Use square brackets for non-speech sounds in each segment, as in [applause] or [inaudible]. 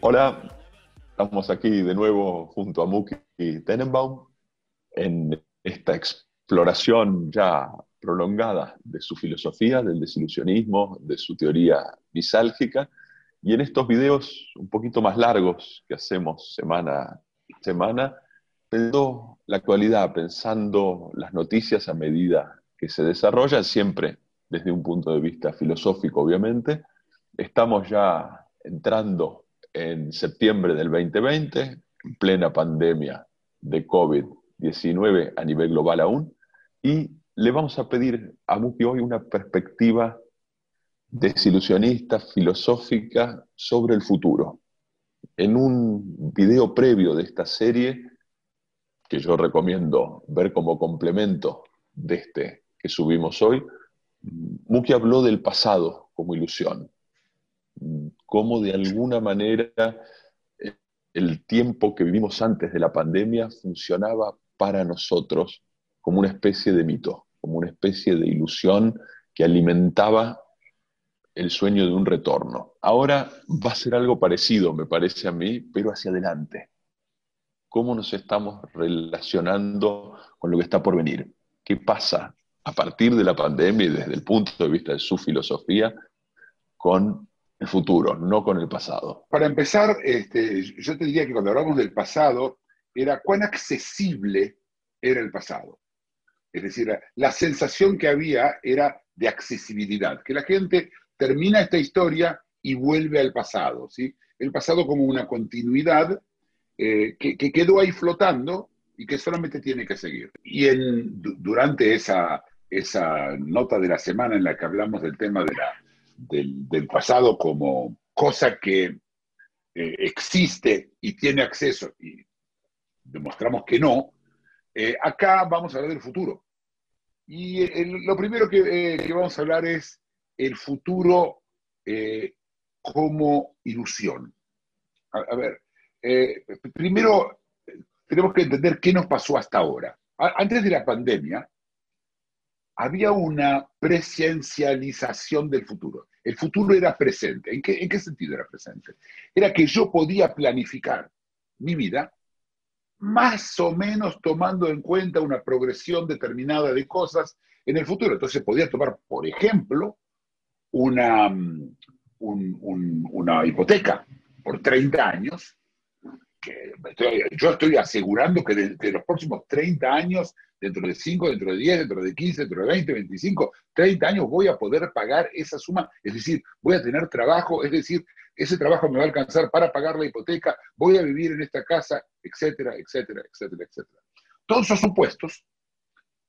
Hola, estamos aquí de nuevo junto a Muki Tenenbaum en esta exploración ya prolongada de su filosofía, del desilusionismo, de su teoría misálgica, y en estos videos un poquito más largos que hacemos semana a semana, pensando la actualidad, pensando las noticias a medida que se desarrollan, siempre desde un punto de vista filosófico, obviamente. Estamos ya entrando en septiembre del 2020, en plena pandemia de COVID-19 a nivel global aún, y le vamos a pedir a Muki hoy una perspectiva desilusionista, filosófica sobre el futuro. En un video previo de esta serie, que yo recomiendo ver como complemento de este que subimos hoy, Muki habló del pasado como ilusión, cómo de alguna manera eh, el tiempo que vivimos antes de la pandemia funcionaba para nosotros como una especie de mito, como una especie de ilusión que alimentaba el sueño de un retorno. Ahora va a ser algo parecido, me parece a mí, pero hacia adelante. ¿Cómo nos estamos relacionando con lo que está por venir? ¿Qué pasa a partir de la pandemia y desde el punto de vista de su filosofía con el futuro, no con el pasado? Para empezar, este, yo te diría que cuando hablamos del pasado, era cuán accesible era el pasado. Es decir, la sensación que había era de accesibilidad, que la gente termina esta historia y vuelve al pasado, ¿sí? El pasado como una continuidad eh, que, que, quedó ahí flotando y que solamente tiene que seguir. Y en, durante esa, esa nota de la semana en la que hablamos del tema de la, del, del, pasado como cosa que eh, existe y tiene acceso, y demostramos que no, eh, acá vamos a hablar del futuro. Y lo primero que, eh, que, vamos a hablar es el futuro eh, como ilusión. A, ver, primero tenemos que entender qué nos pasó hasta ahora. Antes de la pandemia, había una presencialización del futuro. El futuro era presente. ¿En qué, ¿En qué sentido era presente? Era que yo podía planificar mi vida más o menos tomando en cuenta una progresión determinada de cosas en el futuro. Entonces podía tomar, por ejemplo, una, un, un, una hipoteca por 30 años, que yo estoy asegurando que de, de, los próximos 30 años, dentro de 5, dentro de 10, dentro de 15, dentro de 20, 25, 30 años voy a poder pagar esa suma, es decir, voy a tener trabajo, es decir, ese trabajo me va a alcanzar para pagar la hipoteca, voy a vivir en esta casa, etcétera, etcétera, etcétera, etcétera. Todos esos supuestos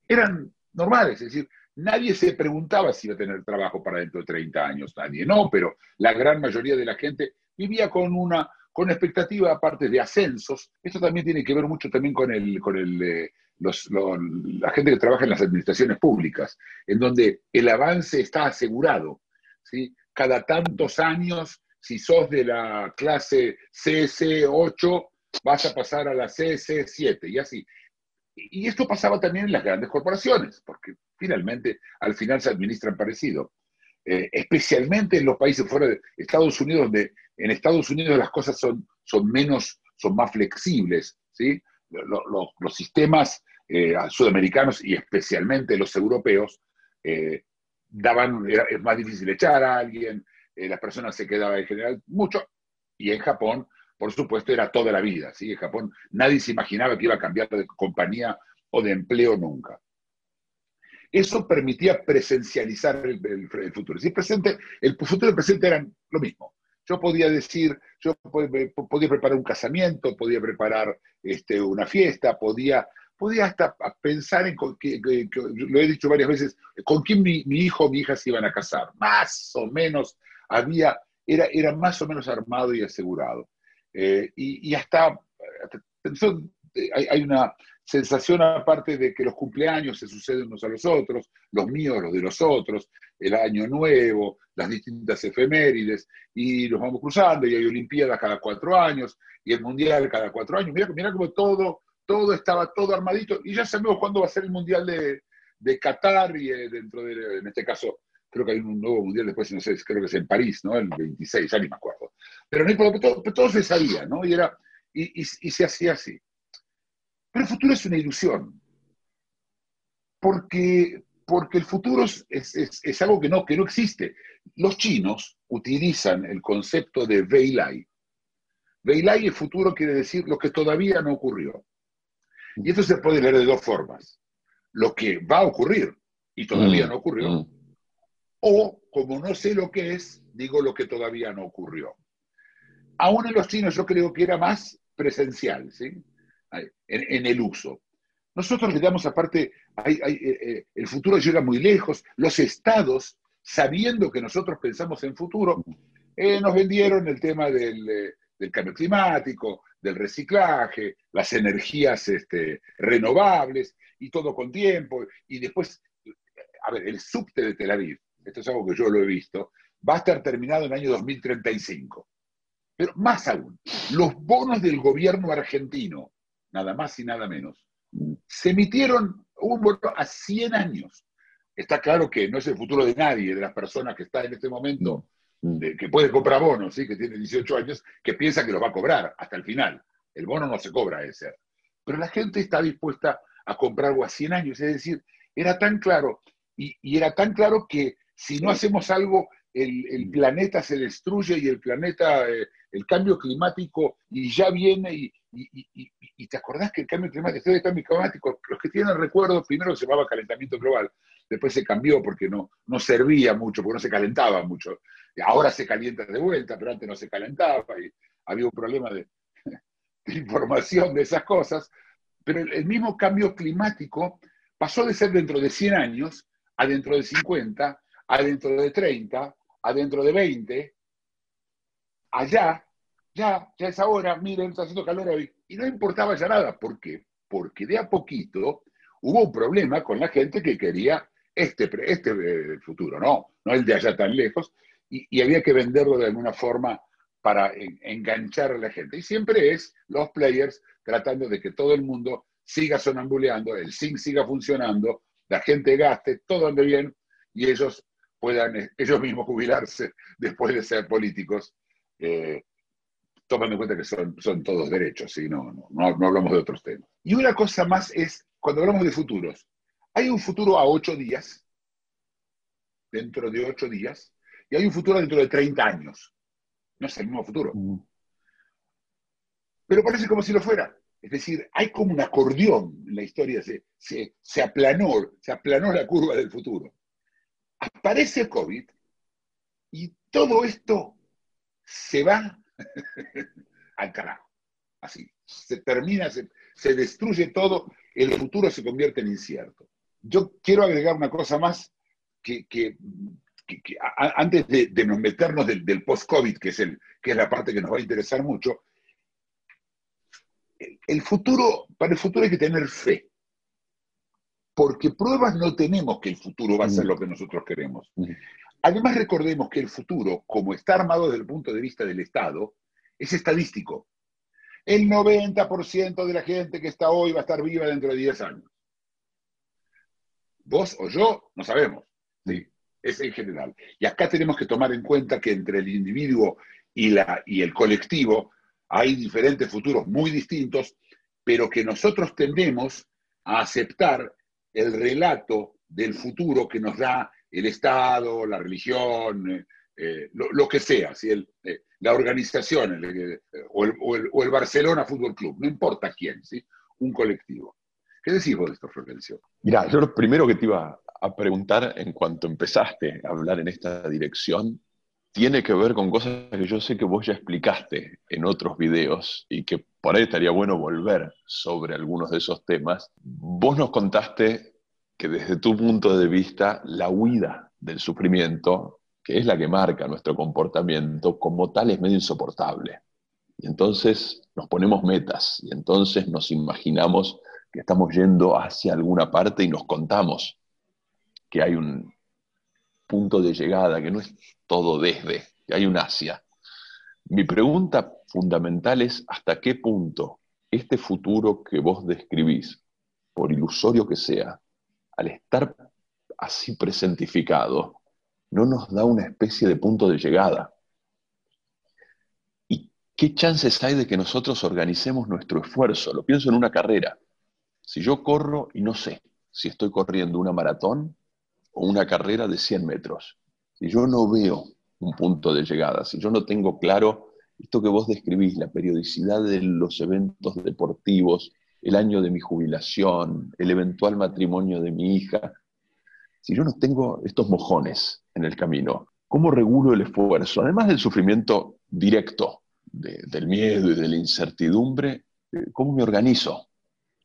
eran normales, es decir, nadie se preguntaba si iba a tener trabajo para dentro de 30 años, nadie no, pero la gran mayoría de la gente vivía con una con expectativa aparte de ascensos. Esto también tiene que ver mucho también con, el, con el, eh, la gente que trabaja en las administraciones públicas, en donde el avance está asegurado. ¿sí? Cada tantos años, si sos de la clase CS8, vas a pasar a la CS7 y así. Y esto pasaba también en las grandes corporaciones, porque finalmente al final se administran parecido. Eh, especialmente en los países fuera de Estados Unidos, donde en Estados Unidos las cosas son, son menos, son más flexibles, ¿sí? Los, sistemas eh, sudamericanos y especialmente los europeos eh, daban, era, es más difícil echar a alguien, eh, las personas se quedaban en general mucho, y en Japón, por supuesto, era toda la vida, ¿sí? En Japón nadie se imaginaba que iba a cambiar de compañía o de empleo nunca. Eso permitía presencializar el, el, el futuro. Si presente, el futuro y el presente eran lo mismo. Yo podía decir, yo podía preparar un casamiento, podía preparar este, una fiesta, podía, podía hasta pensar en, lo he dicho varias veces, con quién mi, hijo o mi hija se iban a casar. Más o menos había, era, era más o menos armado y asegurado. Eh, y, hasta, hay, hay, una sensación aparte de que los cumpleaños se suceden unos a los otros, los míos, los de los otros, el año nuevo, las distintas efemérides, y nos vamos cruzando, y hay Olimpiadas cada cuatro años, y el Mundial cada cuatro años. Mira, mira cómo todo, todo estaba todo armadito, y ya sabemos cuándo va a ser el Mundial de, de Qatar, y eh, dentro de, en este caso, creo que hay un nuevo Mundial después, no sé, creo que es en París, ¿no? El 26, ya ni me acuerdo. Pero no todo, todo se sabía, ¿no? Y, era, y se hacía así. Pero el futuro es una ilusión, porque, porque el futuro es, es, algo que no, que no existe. Los chinos utilizan el concepto de Weilai. Weilai, el futuro quiere decir lo que todavía no ocurrió. Y esto se puede leer de dos formas. Lo que va a ocurrir y todavía mm, no ocurrió. Mm. O, como no sé lo que es, digo lo que todavía no ocurrió. Aún en los chinos yo creo que era más presencial, ¿sí? En, el uso. Nosotros le damos aparte, eh, eh, el futuro llega muy lejos, los estados, sabiendo que nosotros pensamos en futuro, eh, nos vendieron el tema del, cambio climático, del reciclaje, las energías este, renovables y todo con tiempo. Y después, a ver, el subte de Tel Aviv, esto es algo que yo lo he visto, va a estar terminado en el año 2035. Pero más aún, los bonos del gobierno argentino nada más y nada menos. Se emitieron un bono a 100 años. Está claro que no es el futuro de nadie, de las personas que están en este momento, que puede comprar bonos, ¿sí? que tiene 18 años, que piensa que los va a cobrar hasta el final. El bono no se cobra ese. Pero la gente está dispuesta a comprar algo a 100 años. Es decir, era tan claro, y, era tan claro que si no hacemos algo, el, planeta se destruye y el planeta, eh, el cambio climático, y ya viene y, y, te acordás que el cambio climático, el cambio climático, los que tienen recuerdo, primero se llamaba calentamiento global, después se cambió porque no, no servía mucho, porque no se calentaba mucho. Ahora se calienta de vuelta, pero antes no se calentaba y había un problema de, [laughs] información de esas cosas. Pero el, mismo cambio climático pasó de ser dentro de 100 años a dentro de 50, a dentro de 30, a dentro de 20, allá ya, ya es ahora, miren, está haciendo calor hoy. Y no importaba ya nada. ¿Por qué? Porque de a poquito hubo un problema con la gente que quería este, este eh, futuro, no, no el de allá tan lejos, y, había que venderlo de alguna forma para enganchar a la gente. Y siempre es los players tratando de que todo el mundo siga sonambuleando, el zinc siga funcionando, la gente gaste, todo ande bien y ellos puedan [laughs] ellos mismos jubilarse después de ser políticos eh, tomando en cuenta que son, son todos derechos, ¿sí? no, no, no, hablamos de otros temas. Y una cosa más es, cuando hablamos de futuros, hay un futuro a ocho días, dentro de ocho días, y hay un futuro dentro de 30 años. No es el mismo futuro. Mm. Pero parece como si lo fuera. Es decir, hay como un acordeón en la historia, se, se, se aplanó, se aplanó la curva del futuro. Aparece COVID y todo esto se va [laughs] al carajo. Así. Se termina, se, destruye todo, el futuro se convierte en incierto. Yo quiero agregar una cosa más que, antes de, nos meternos del, post-COVID, que, es que es la parte que nos va a interesar mucho, el, futuro, para el futuro hay que tener fe. Porque pruebas no tenemos que el futuro va a ser lo que nosotros queremos. Además, recordemos que el futuro, como está armado desde el punto de vista del Estado, es estadístico. El 90% de la gente que está hoy va a estar viva dentro de 10 años. Vos o yo no sabemos. Sí, es en general. Y acá tenemos que tomar en cuenta que entre el individuo y, la, y el colectivo hay diferentes futuros muy distintos, pero que nosotros tendemos a aceptar el relato del futuro que nos da el Estado, la religión, eh, eh, lo, que sea, si el, eh, la organización o, el, Barcelona Fútbol Club, no importa quién, ¿sí? un colectivo. ¿Qué decís vos de esto, Florencio? Mira, yo lo primero que te iba a preguntar en cuanto empezaste a hablar en esta dirección tiene que ver con cosas que yo sé que vos ya explicaste en otros videos y que por ahí estaría bueno volver sobre algunos de esos temas. Vos nos contaste que desde tu punto de vista la huida del sufrimiento, que es la que marca nuestro comportamiento, como tal es medio insoportable. Y entonces nos ponemos metas y entonces nos imaginamos que estamos yendo hacia alguna parte y nos contamos que hay un punto de llegada, que no es todo desde, que hay un hacia. Mi pregunta fundamental es hasta qué punto este futuro que vos describís, por ilusorio que sea, al estar así presentificado, no nos da una especie de punto de llegada. ¿Y qué chances hay de que nosotros organicemos nuestro esfuerzo? Lo pienso en una carrera. Si yo corro y no sé si estoy corriendo una maratón o una carrera de 100 metros, si yo no veo un punto de llegada, si yo no tengo claro esto que vos describís, la periodicidad de los eventos deportivos, el año de mi jubilación, el eventual matrimonio de mi hija, si yo no tengo estos mojones en el camino, ¿cómo regulo el esfuerzo? Además del sufrimiento directo, del miedo y de la incertidumbre, eh, ¿cómo me organizo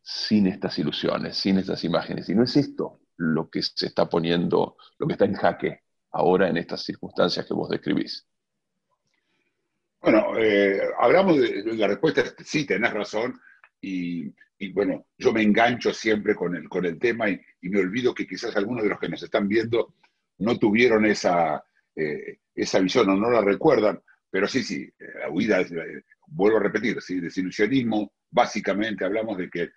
sin estas ilusiones, sin estas imágenes? Y no es esto lo que se está poniendo, lo que está en jaque ahora en estas circunstancias que vos describís. Bueno, eh, hablamos de, la respuesta, sí, tenés razón, y, bueno, yo me engancho siempre con el, con el tema y, me olvido que quizás algunos de los que nos están viendo no tuvieron esa, eh, esa visión o no la recuerdan, pero sí, sí, la huida, eh, vuelvo a repetir, ¿sí? desilusionismo, básicamente hablamos de que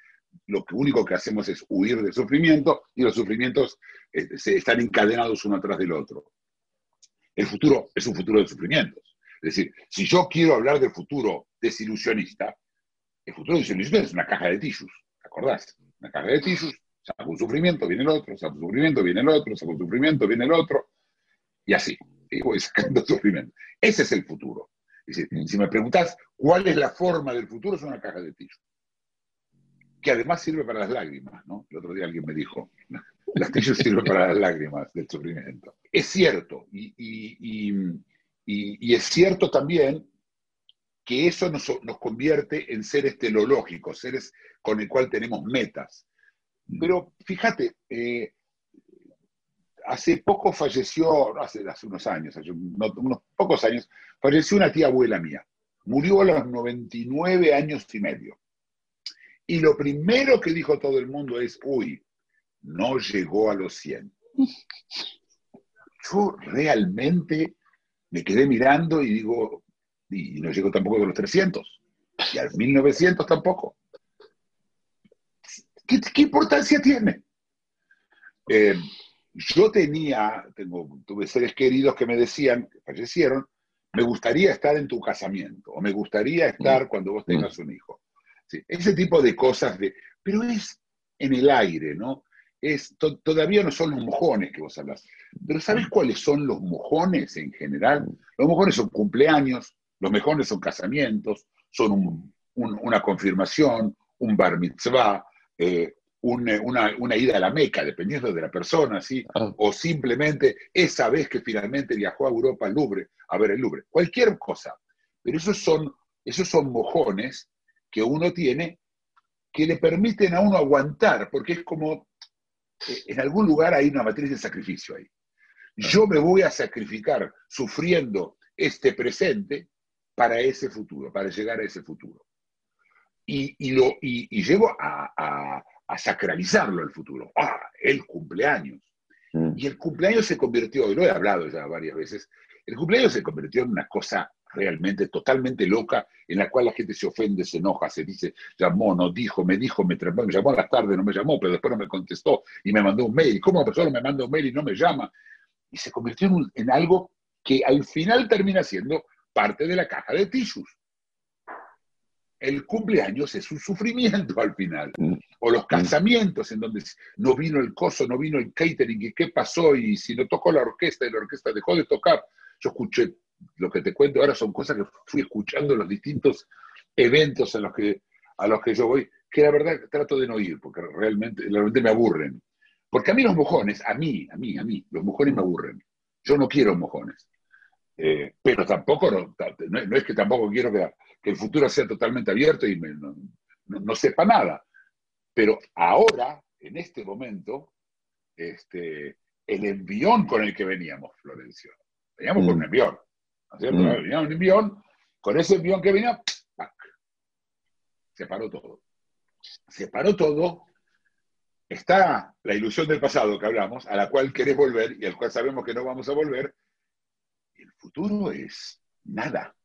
lo único que hacemos es huir del sufrimiento y los sufrimientos se están encadenados uno atrás del otro. El futuro es un futuro de sufrimientos. Es decir, si yo quiero hablar del futuro desilusionista, el futuro desilusionista es una caja de tissues, ¿te acordás? Una caja de tissues, saco un sufrimiento, viene el otro, saco un sufrimiento, viene el otro, saco un sufrimiento, viene el otro, y así, y voy sacando [laughs] sufrimiento. Ese es el futuro. Es decir, si me preguntás cuál es la forma del futuro, es una caja de tissues. Que además sirve para las lágrimas, ¿no? El otro día alguien me dijo, [laughs] las tissues sirven para las lágrimas del sufrimiento. Es cierto, y y, es cierto también que eso nos, convierte en seres telológicos, seres con el cual tenemos metas. Mm. Pero fíjate, eh, hace poco falleció, hace unos años, hace unos pocos años, falleció una tía abuela mía. Murió a los 99 años y medio. Y lo primero que dijo todo el mundo es, uy, no llegó a los 100. Yo realmente me quedé mirando y digo, y no llegó tampoco a los 300, y al 1900 tampoco. ¿Qué, importancia tiene? Eh, yo tenía, tengo, tuve seres queridos que me decían, que fallecieron, me gustaría estar en tu casamiento, o me gustaría estar mm. cuando vos tengas mm. un hijo. Ese tipo de cosas, de, pero es en el aire, ¿no? Es, todavía no son los mojones que vos hablas. Pero ¿sabes cuáles son los mojones en general? Los mojones son cumpleaños, los mojones son casamientos, son una confirmación, un bar mitzvah, eh, una, ida a la Meca, dependiendo de la persona, ¿sí? Ah. o simplemente esa vez que finalmente viajó a Europa al Louvre, a ver el Louvre, cualquier cosa. Pero esos son, esos son mojones que uno tiene que le permiten a uno aguantar, porque es como, eh, en algún lugar hay una matriz de sacrificio ahí. Yo me voy a sacrificar sufriendo este presente para ese futuro, para llegar a ese futuro. Y, lo, y, llego a, sacralizarlo el futuro. Ah, el cumpleaños. Mm. Y el cumpleaños se convirtió, y lo he hablado ya varias veces, el cumpleaños se convirtió en una cosa realmente totalmente loca, en la cual la gente se ofende, se enoja, se dice, llamó, no dijo, me dijo, me, me llamó a la tarde, no me llamó, pero después no me contestó y me mandó un mail. ¿Cómo persona me manda un mail y no me llama? y se convirtió en, algo que al final termina siendo parte de la caja de tissues. El cumpleaños es un sufrimiento al final. Mm. O los mm. casamientos en donde no vino el coso, no vino el catering, y qué pasó, y si no tocó la orquesta y la orquesta dejó de tocar. Yo escuché, lo que te cuento ahora son cosas que fui escuchando en los distintos eventos a los que, a los que yo voy, que la verdad trato de no ir, porque realmente, realmente me aburren. Porque a mí los mojones, a mí, a mí, a mí, los mojones me aburren. Yo no quiero mojones. Eh, pero tampoco, no, es que tampoco quiero que, el futuro sea totalmente abierto y no, sepa nada. Pero ahora, en este momento, este, el envión con el que veníamos, Florencio, veníamos con un mm. envión. ¿No? Mm. Un envión, con ese envión que venía, ¡pac! se paró todo. se paró todo, está la ilusión del pasado que hablamos, a la cual querés volver y al cual sabemos que no vamos a volver, el futuro es nada.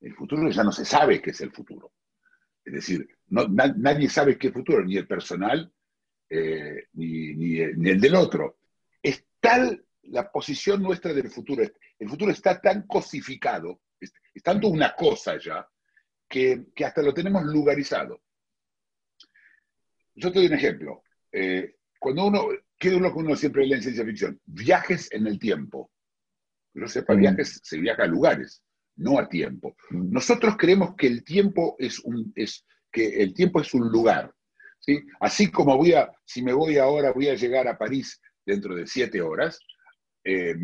El futuro ya no se sabe qué es el futuro. Es decir, no, na- nadie sabe qué futuro, ni el personal, eh, ni, ni ni el del otro. Es tal la posición nuestra del futuro, el futuro está tan cosificado, es, es tanto una cosa ya, que, que hasta lo tenemos lugarizado. Yo te doy un ejemplo. Eh, cuando uno, ¿qué es lo que uno siempre lee en ciencia ficción? Viajes en el tiempo. No sepa, Mm. viajes se viaja a lugares, no a tiempo. Nosotros creemos que el tiempo es un, es, que el tiempo es un lugar. ¿sí? Así como voy a, si me voy ahora, voy a llegar a París dentro de siete horas, eh,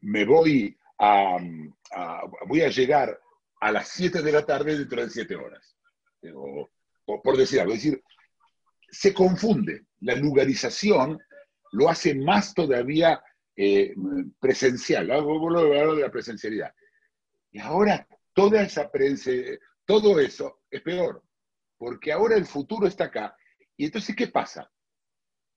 me voy a, a- voy a llegar a las siete de la tarde dentro de siete horas. O- o por decir algo, es decir, se confunde. La lugarización lo hace más todavía eh, presencial. Algo de la presencialidad. Y ahora toda esa presen- todo eso es peor, porque ahora el futuro está acá. Y entonces, ¿qué pasa?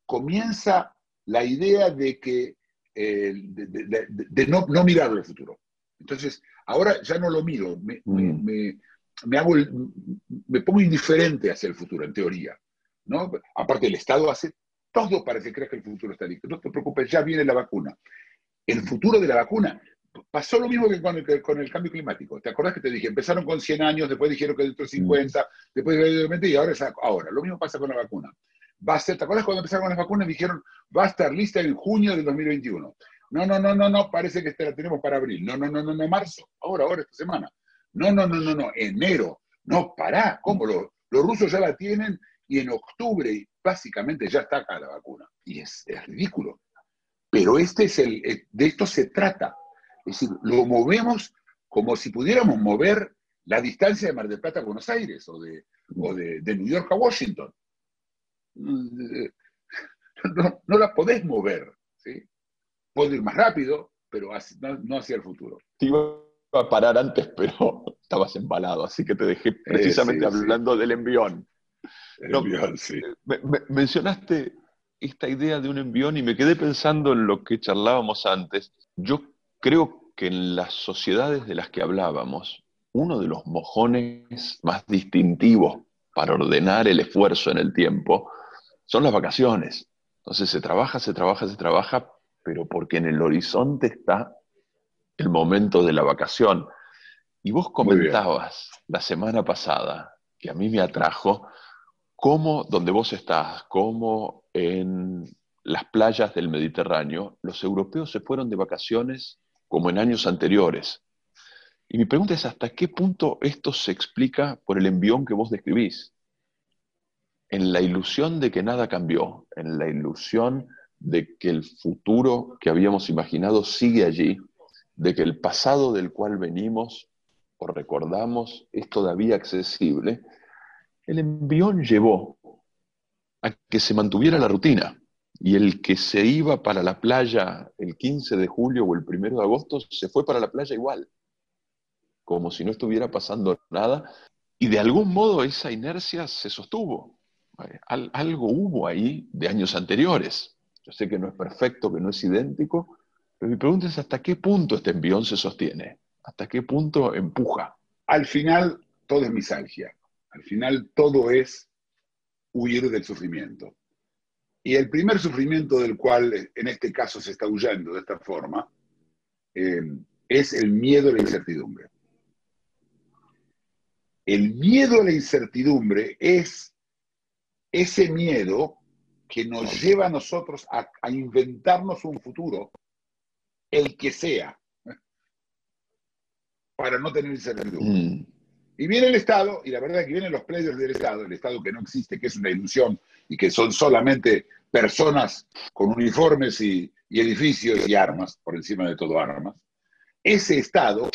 Comienza la idea de que eh, de, de- de- de no, no mirar el futuro. Entonces, ahora ya no lo miro, me, Mm. me- me hago el- me pongo indiferente hacia el futuro, en teoría. ¿no? Aparte, el Estado hace todo para que creas que el futuro está listo. No te preocupes, ya viene la vacuna. El futuro de la vacuna pasó lo mismo que con el, con el cambio climático. ¿Te acordás que te dije? Empezaron con 100 años, después dijeron que dentro de 50, después de 20 y ahora es ahora. Lo mismo pasa con la vacuna. Va a ser, ¿te acuerdas cuando empezaron las vacunas? Dijeron, va a estar lista en junio del 2021. No, no, no, no, no, parece que la tenemos para abril. No, no, no, no, no, marzo. Ahora, ahora, esta semana. No, no, no, no, no, enero. No, pará. ¿Cómo? Los, los rusos ya la tienen y en octubre básicamente ya está acá la vacuna. Y es, es ridículo. Pero este es el, eh, de esto se trata. Es decir, lo movemos como si pudiéramos mover la distancia de Mar del Plata a Buenos Aires o de, o de, de New York a Washington. No, no la podés mover. ¿sí? Puedo ir más rápido, pero hacia- no, no hacia el futuro. Te iba a parar antes, pero [laughs] estabas embalado, así que te dejé precisamente sí, sí. hablando del envión. El No, envión, sí. Me- me- mencionaste esta idea de un envión y me quedé pensando en lo que charlábamos antes. Yo creo que en las sociedades de las que hablábamos, uno de los mojones más distintivos para ordenar el esfuerzo en el tiempo son las vacaciones. Entonces se trabaja, se trabaja, se trabaja, pero porque en el horizonte está el momento de la vacación. Y vos comentabas la semana pasada, que a mí me atrajo, cómo donde vos estás, cómo en las playas del Mediterráneo, los europeos se fueron de vacaciones como en años anteriores. Y mi pregunta es, ¿hasta qué punto esto se explica por el envión que vos describís? En la ilusión de que nada cambió, en la ilusión de que el futuro que habíamos imaginado sigue allí, de que el pasado del cual venimos o recordamos es todavía accesible, el envión llevó a que se mantuviera la rutina. Y el que se iba para la playa el 15 de julio o el 1 de agosto se fue para la playa igual, como si no estuviera pasando nada. Y de algún modo esa inercia se sostuvo. Al- algo hubo ahí de años anteriores. Yo sé que no es perfecto, que no es idéntico, pero mi pregunta es hasta qué punto este envión se sostiene, hasta qué punto empuja. Al final, todo es misalgia. Al final, todo es huir del sufrimiento. Y el primer sufrimiento del cual en este caso se está huyendo de esta forma eh, es el miedo a la incertidumbre. El miedo a la incertidumbre es ese miedo que nos lleva a nosotros a, a inventarnos un futuro, el que sea, [laughs] para no tener incertidumbre. Mm, Y viene el Estado, y la verdad es que vienen los players del Estado, el Estado que no existe, que es una ilusión y que son solamente personas con uniformes y, y edificios y armas, por encima de todo armas. Ese Estado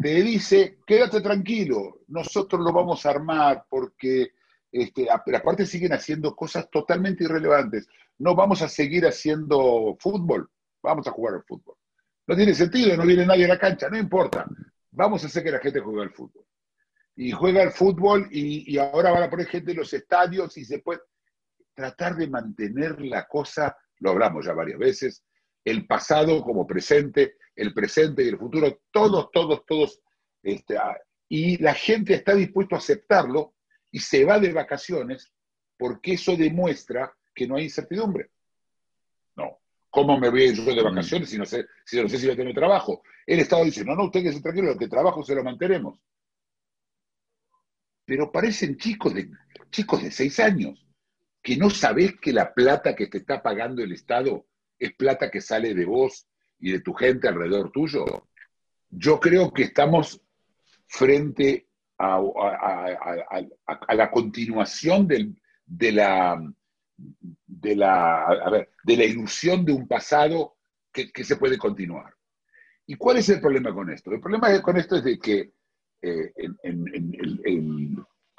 te dice, quédate tranquilo, nosotros lo vamos a armar porque, este, aparte siguen haciendo cosas totalmente irrelevantes. No vamos a seguir haciendo fútbol, vamos a jugar al fútbol. No tiene sentido, no viene nadie a la cancha, no importa. Vamos a hacer que la gente juegue al fútbol. y juega al fútbol y, y ahora van a poner gente en los estadios y se puede tratar de mantener la cosa, lo hablamos ya varias veces, el pasado como presente, el presente y el futuro, todos, todos, todos, este, y la gente está dispuesta a aceptarlo y se va de vacaciones porque eso demuestra que no hay incertidumbre. No. ¿Cómo me voy a ir yo de vacaciones si no sé si, no sé si voy a tener trabajo? El Estado dice, no, no, usted que se tranquilo, lo que trabajo se lo mantenemos. Pero parecen chicos de, chicos de seis años, que no sabés que la plata que te está pagando el Estado es plata que sale de vos y de tu gente alrededor tuyo. Yo creo que estamos frente a, la continuación de, la, de, la, de la ilusión de un pasado que, se puede continuar. ¿Y cuál es el problema con esto? El problema con esto es de que eh,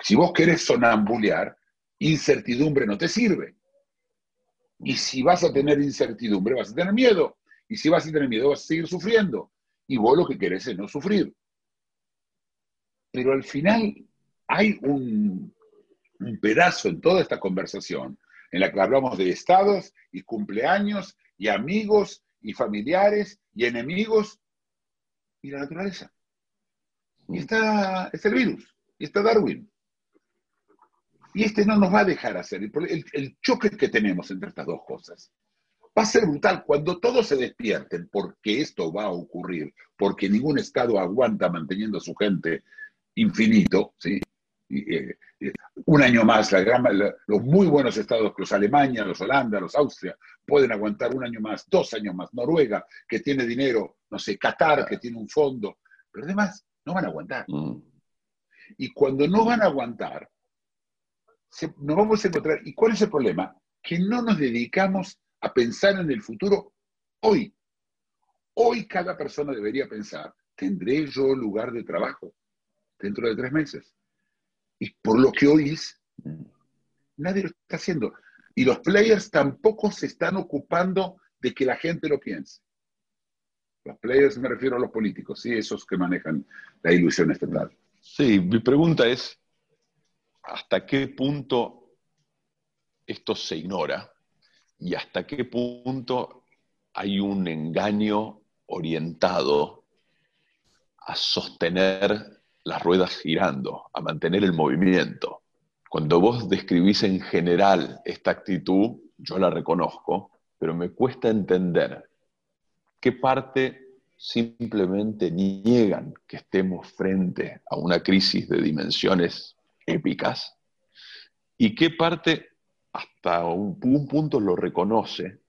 si vos querés sonambulear, incertidumbre no te sirve. Y si vas a tener incertidumbre, vas a tener miedo. Y si vas a tener miedo, vas a seguir sufriendo. Y vos lo que querés es no sufrir. Pero al final hay un, un pedazo en toda esta conversación en la que hablamos de estados y cumpleaños y amigos y familiares y enemigos y la naturaleza. Y está, está el virus, y está Darwin. Y este no nos va a dejar hacer. El, el, choque que tenemos entre estas dos cosas va a ser brutal cuando todos se despierten, porque esto va a ocurrir, porque ningún Estado aguanta manteniendo a su gente infinito, ¿sí? Eh, eh, un año más, la los muy buenos estados, los Alemania, los Holanda, los Austria, pueden aguantar un año más, dos años más. Noruega, que tiene dinero, no sé, Qatar, que tiene un fondo, pero además no van a aguantar. Mm. Y cuando no van a aguantar, nos vamos a encontrar. ¿Y cuál es el problema? Que no nos dedicamos a pensar en el futuro hoy. Hoy cada persona debería pensar, ¿tendré yo lugar de trabajo dentro de tres meses? Y por lo que oís, nadie lo está haciendo. Y los players tampoco se están ocupando de que la gente lo piense. Los players me refiero a los políticos, ¿sí? esos que manejan la ilusión estatal. Sí, mi pregunta es, ¿hasta qué punto esto se ignora y hasta qué punto hay un engaño orientado a sostener las ruedas girando, a mantener el movimiento. Cuando vos describís en general esta actitud, yo la reconozco, pero me cuesta entender qué parte simplemente niegan que estemos frente a una crisis de dimensiones épicas y qué parte hasta un, un punto lo reconoce,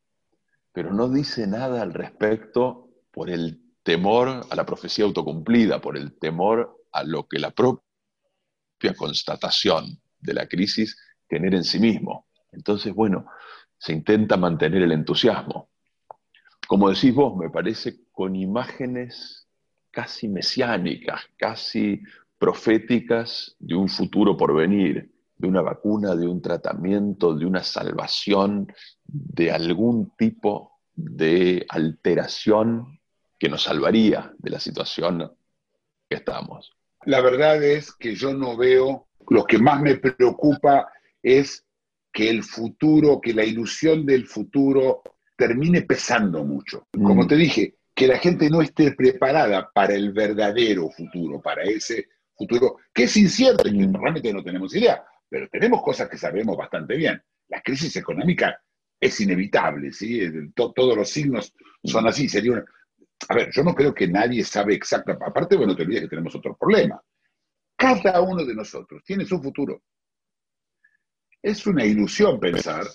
pero no dice nada al respecto por el temor a la profecía autocumplida, por el temor a lo que la propia constatación de la crisis genera en sí mismo. Entonces, bueno, se intenta mantener el entusiasmo. Como decís vos, me parece con imágenes casi mesiánicas, casi proféticas de un futuro por venir, de una vacuna, de un tratamiento, de una salvación, de algún tipo de alteración que nos salvaría de la situación que estamos. La verdad es que yo no veo, lo que más me preocupa es que el futuro, que la ilusión del futuro termine pesando mucho. Como mm. te dije, que la gente no esté preparada para el verdadero futuro, para ese futuro que es incierto y que mm. realmente no tenemos idea, pero tenemos cosas que sabemos bastante bien. La crisis económica es inevitable, ¿sí? todos los signos son así. Sería una, a ver, yo no creo que nadie sabe exactamente, aparte, bueno, te olvides que tenemos otro problema. Cada uno de nosotros tiene su futuro. Es una ilusión pensar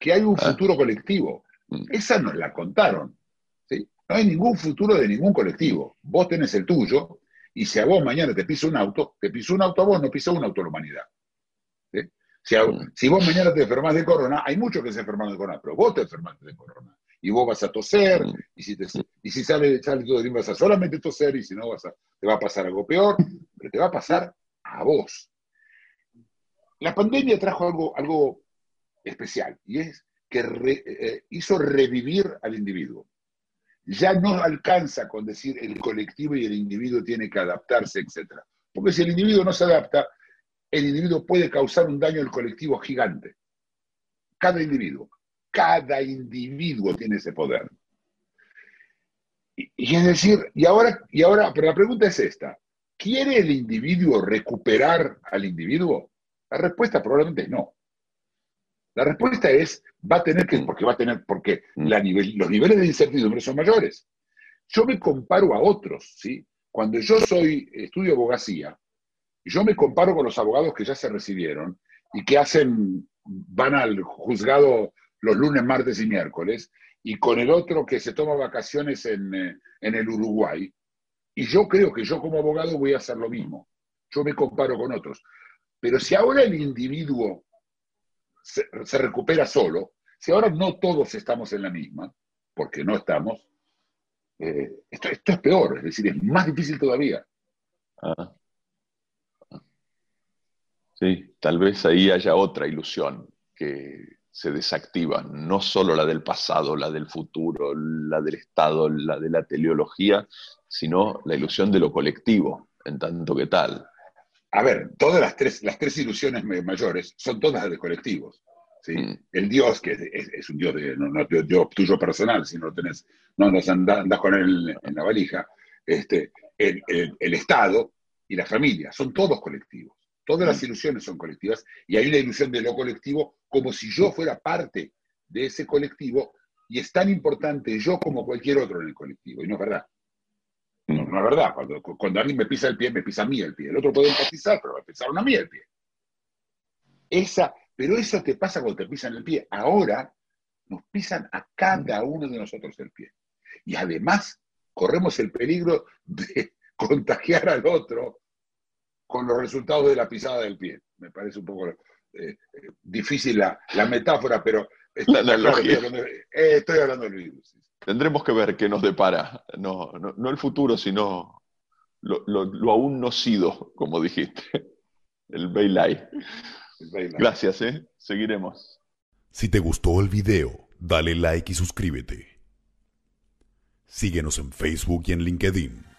que hay un ah. futuro colectivo. Mm. Esa nos la contaron. ¿sí? No hay ningún futuro de ningún colectivo. Vos tenés el tuyo, y si a vos mañana te pisa un auto, te pisa un auto a vos, no pisa un auto a la humanidad. Si, mm. si, vos mañana te enfermas de corona, hay muchos que se enferman de corona, pero vos te enfermaste de corona y vos vas a toser, y si, te, y si sale, sale todo bien vas a solamente toser, y si no vas a, te va a pasar algo peor, pero te va a pasar a vos. La pandemia trajo algo, algo especial, y es que eh, hizo revivir al individuo. Ya no alcanza con decir el colectivo y el individuo tiene que adaptarse, etc. Porque si el individuo no se adapta, el individuo puede causar un daño al colectivo gigante. Cada individuo, cada individuo tiene ese poder. Y, y es decir, y ahora, y ahora, pero la pregunta es esta, ¿quiere el individuo recuperar al individuo? La respuesta probablemente es no. La respuesta es, va a tener que, porque va a tener, porque la nivel, los niveles de incertidumbre son mayores. Yo me comparo a otros, ¿sí? Cuando yo soy, estudio abogacía, yo me comparo con los abogados que ya se recibieron y que hacen, van al juzgado los lunes, martes y miércoles, y con el otro que se toma vacaciones en, eh, en el Uruguay. Y yo creo que yo como abogado voy a hacer lo mismo. Yo me comparo con otros. Pero si ahora el individuo se, recupera solo, si ahora no todos estamos en la misma, porque no estamos, eh, esto, esto, es peor, es decir, es más difícil todavía. Ah. Sí, tal vez ahí haya otra ilusión que se desactiva, no solo la del pasado, la del futuro, la del Estado, la de la teleología, sino la ilusión de lo colectivo, en tanto que tal a ver, todas las tres, las tres ilusiones mayores son todas de colectivos. ¿sí? Mm. El Dios, que es, es un Dios, de, no, no Dios tuyo personal, si no lo tenés, no andas, andas con él en la valija, este, el, el, el, Estado y la familia, son todos colectivos. Todas mm. las ilusiones son colectivas y hay una ilusión de lo colectivo como si yo fuera parte de ese colectivo y es tan importante yo como cualquier otro en el colectivo, y no es verdad. No, no es verdad. Cuando, cuando, alguien me pisa el pie, me pisa a mí el pie. El otro puede empatizar, pero me pisaron a mí el pie. Esa, pero eso te pasa cuando te pisan el pie. Ahora nos pisan a cada uno de nosotros el pie. Y además corremos el peligro de [laughs] contagiar al otro con los resultados de la pisada del pie. Me parece un poco eh, difícil la, la, metáfora, pero la, estoy, hablando de, eh, estoy hablando del virus. Tendremos que ver qué nos depara, no, no, no el futuro, sino lo, lo, lo, aún no sido, como dijiste, el Bailai. Gracias, ¿eh? seguiremos. Si te gustó el video, dale like y suscríbete. Síguenos en Facebook y en LinkedIn.